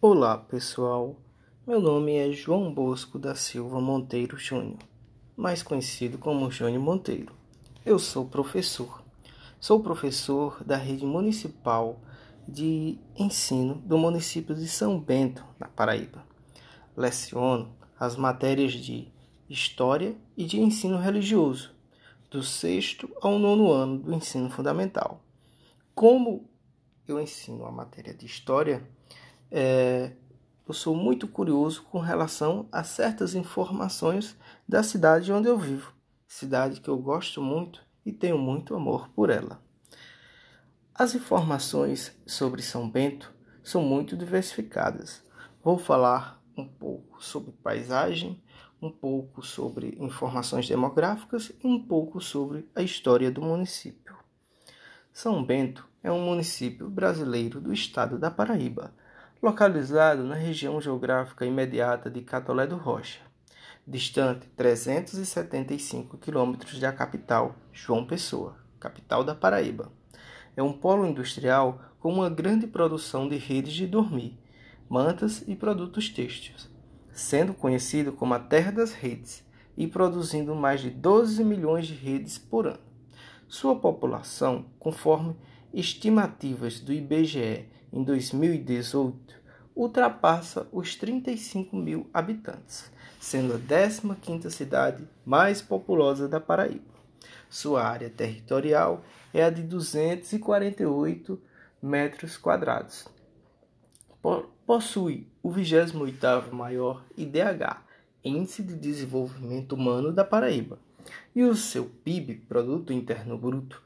Olá pessoal, meu nome é João Bosco da Silva Monteiro Júnior, mais conhecido como Júnior Monteiro. Eu sou professor. Sou professor da rede municipal de ensino do município de São Bento, na Paraíba. Leciono as matérias de História e de Ensino Religioso, do sexto ao nono ano do ensino fundamental. Como eu ensino a matéria de História, é, eu sou muito curioso com relação a certas informações da cidade onde eu vivo, cidade que eu gosto muito e tenho muito amor por ela. As informações sobre São Bento são muito diversificadas. Vou falar um pouco sobre paisagem, um pouco sobre informações demográficas e um pouco sobre a história do município. São Bento é um município brasileiro do estado da Paraíba localizado na região geográfica imediata de Catolé do Rocha, distante 375 quilômetros da capital, João Pessoa, capital da Paraíba. É um polo industrial com uma grande produção de redes de dormir, mantas e produtos têxteis, sendo conhecido como a Terra das Redes e produzindo mais de 12 milhões de redes por ano. Sua população, conforme estimativas do IBGE em 2018, ultrapassa os 35 mil habitantes, sendo a 15ª cidade mais populosa da Paraíba. Sua área territorial é a de 248 metros quadrados. Possui o 28º maior IDH, Índice de Desenvolvimento Humano da Paraíba, e o seu PIB, Produto Interno Bruto,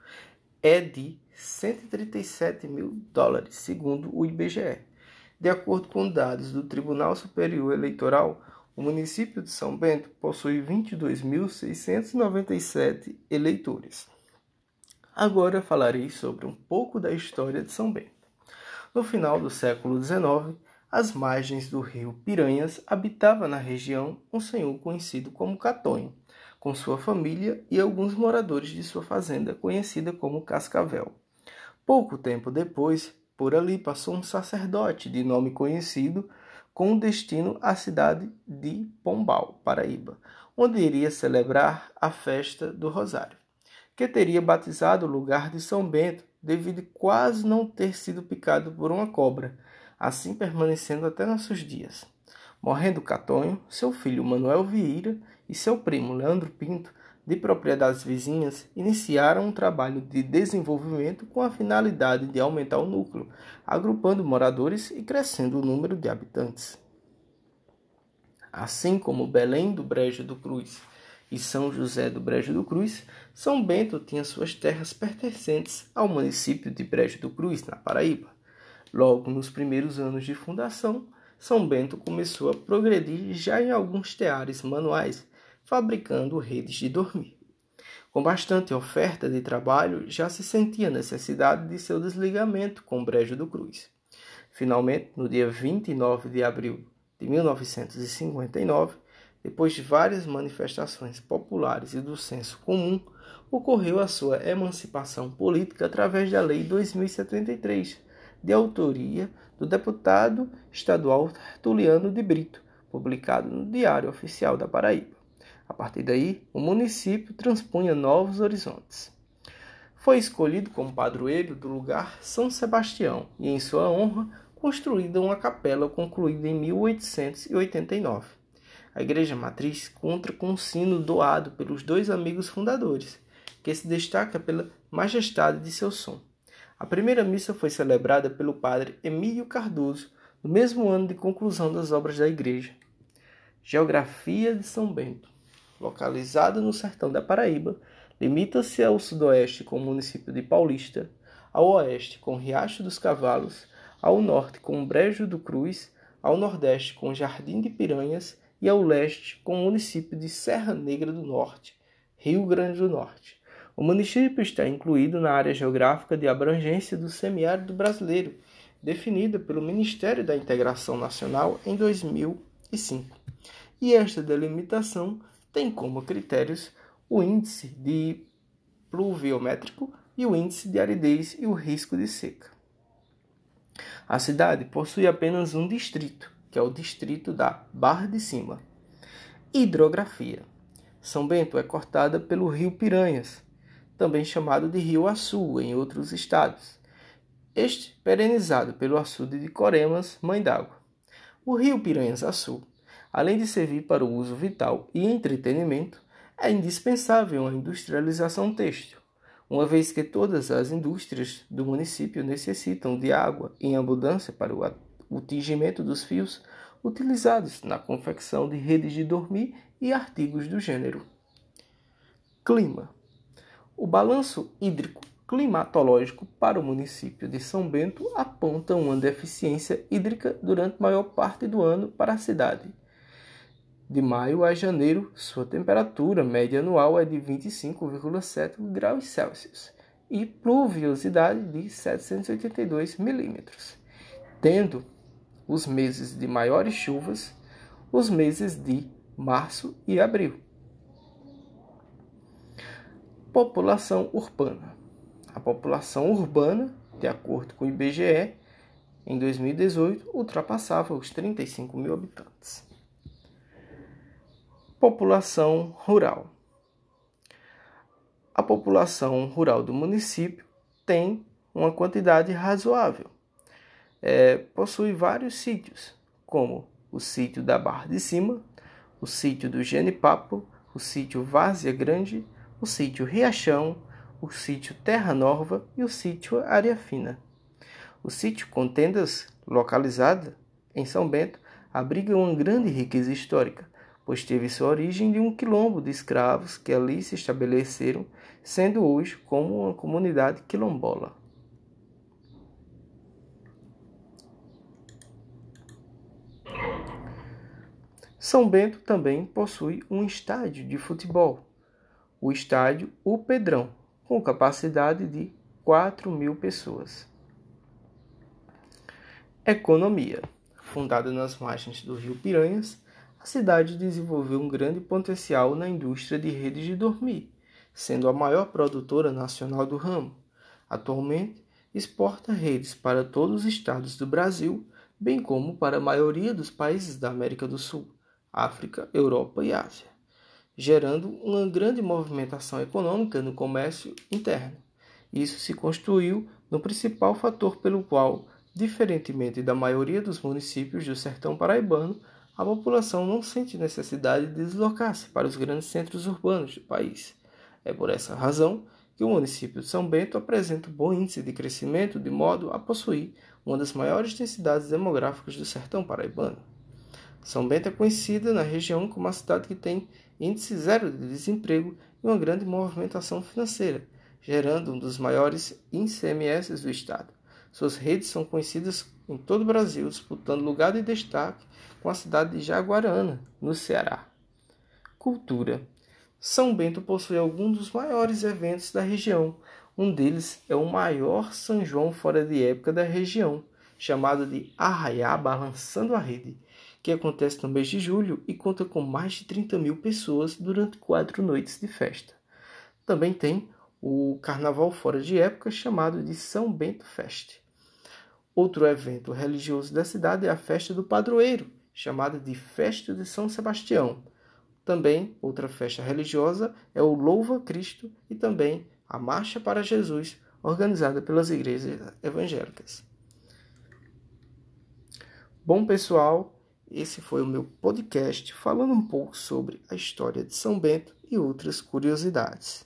é de 137 mil dólares, segundo o IBGE. De acordo com dados do Tribunal Superior Eleitoral, o município de São Bento possui 22.697 eleitores. Agora falarei sobre um pouco da história de São Bento. No final do século XIX, às margens do rio Piranhas, habitava na região um senhor conhecido como Catonho, com sua família e alguns moradores de sua fazenda, conhecida como Cascavel. Pouco tempo depois, por ali passou um sacerdote de nome conhecido, com destino à cidade de Pombal, Paraíba, onde iria celebrar a festa do Rosário, que teria batizado o lugar de São Bento devido quase não ter sido picado por uma cobra, assim permanecendo até nossos dias. Morrendo Catonho, seu filho Manuel Vieira e seu primo Leandro Pinto, de propriedades vizinhas, iniciaram um trabalho de desenvolvimento com a finalidade de aumentar o núcleo, agrupando moradores e crescendo o número de habitantes. Assim como Belém do Brejo do Cruz e São José do Brejo do Cruz, São Bento tinha suas terras pertencentes ao município de Brejo do Cruz, na Paraíba. Logo nos primeiros anos de fundação, são Bento começou a progredir já em alguns teares manuais, fabricando redes de dormir. Com bastante oferta de trabalho, já se sentia necessidade de seu desligamento com o Brejo do Cruz. Finalmente, no dia 29 de abril de 1959, depois de várias manifestações populares e do senso comum, ocorreu a sua emancipação política através da Lei 2073, de autoria do deputado estadual Tertuliano de Brito, publicado no Diário Oficial da Paraíba. A partir daí, o município transpunha novos horizontes. Foi escolhido como padroeiro do lugar São Sebastião e, em sua honra, construída uma capela concluída em 1889. A igreja matriz conta com um sino doado pelos dois amigos fundadores, que se destaca pela majestade de seu som. A primeira missa foi celebrada pelo padre Emílio Cardoso, no mesmo ano de conclusão das obras da igreja. Geografia de São Bento. Localizado no sertão da Paraíba, limita-se ao sudoeste com o município de Paulista, ao oeste com Riacho dos Cavalos, ao norte com Brejo do Cruz, ao nordeste com Jardim de Piranhas e ao leste com o município de Serra Negra do Norte, Rio Grande do Norte. O município está incluído na área geográfica de abrangência do semiárido brasileiro, definida pelo Ministério da Integração Nacional em 2005. E esta delimitação tem como critérios o índice de pluviométrico e o índice de aridez e o risco de seca. A cidade possui apenas um distrito, que é o distrito da Barra de Cima. Hidrografia. São Bento é cortada pelo rio Piranhas, também chamado de Rio Açu em outros estados. Este perenizado pelo açude de Coremas, mãe d'água. O rio Piranhas Açu, além de servir para o uso vital e entretenimento, é indispensável à industrialização têxtil, uma vez que todas as indústrias do município necessitam de água em abundância para o tingimento dos fios utilizados na confecção de redes de dormir e artigos do gênero. Clima. O balanço hídrico climatológico para o município de São Bento aponta uma deficiência hídrica durante maior parte do ano para a cidade. De maio a janeiro, sua temperatura média anual é de 25,7 graus Celsius e pluviosidade de 782 milímetros, tendo os meses de maiores chuvas os meses de março e abril. População urbana. A população urbana, de acordo com o IBGE, em 2018 ultrapassava os 35 mil habitantes. População rural. A população rural do município tem uma quantidade razoável. É, possui vários sítios, como o sítio da Barra de Cima, o sítio do Genipapo, o sítio Várzea Grande, o sítio Riachão, o sítio Terra Nova e o sítio Área Fina. O sítio Contendas, localizado em São Bento, abriga uma grande riqueza histórica, pois teve sua origem de um quilombo de escravos que ali se estabeleceram, sendo hoje como uma comunidade quilombola. São Bento também possui um estádio de futebol, o estádio O Pedrão, com capacidade de 4 mil pessoas. Economia. Fundada nas margens do rio Piranhas, a cidade desenvolveu um grande potencial na indústria de redes de dormir, sendo a maior produtora nacional do ramo. Atualmente, exporta redes para todos os estados do Brasil, bem como para a maioria dos países da América do Sul, África, Europa e Ásia gerando uma grande movimentação econômica no comércio interno. Isso se construiu no principal fator pelo qual, diferentemente da maioria dos municípios do sertão paraibano, a população não sente necessidade de deslocar-se para os grandes centros urbanos do país. É por essa razão que o município de São Bento apresenta um bom índice de crescimento, de modo a possuir uma das maiores densidades demográficas do sertão paraibano. São Bento é conhecida na região como a cidade que tem índice zero de desemprego e uma grande movimentação financeira, gerando um dos maiores ICMS do Estado. Suas redes são conhecidas em todo o Brasil, disputando lugar de destaque com a cidade de Jaguarana, no Ceará. Cultura. São Bento possui alguns dos maiores eventos da região. Um deles é o maior São João fora de época da região, chamado de Arraiá Balançando a Rede, que acontece no mês de julho e conta com mais de 30 mil pessoas durante quatro noites de festa. Também tem o carnaval fora de época chamado de São Bento Fest. Outro evento religioso da cidade é a festa do padroeiro, chamada de Festa de São Sebastião. Também outra festa religiosa é o Louva Cristo e também a Marcha para Jesus, organizada pelas igrejas evangélicas. Bom, pessoal, esse foi o meu podcast falando um pouco sobre a história de São Bento e outras curiosidades.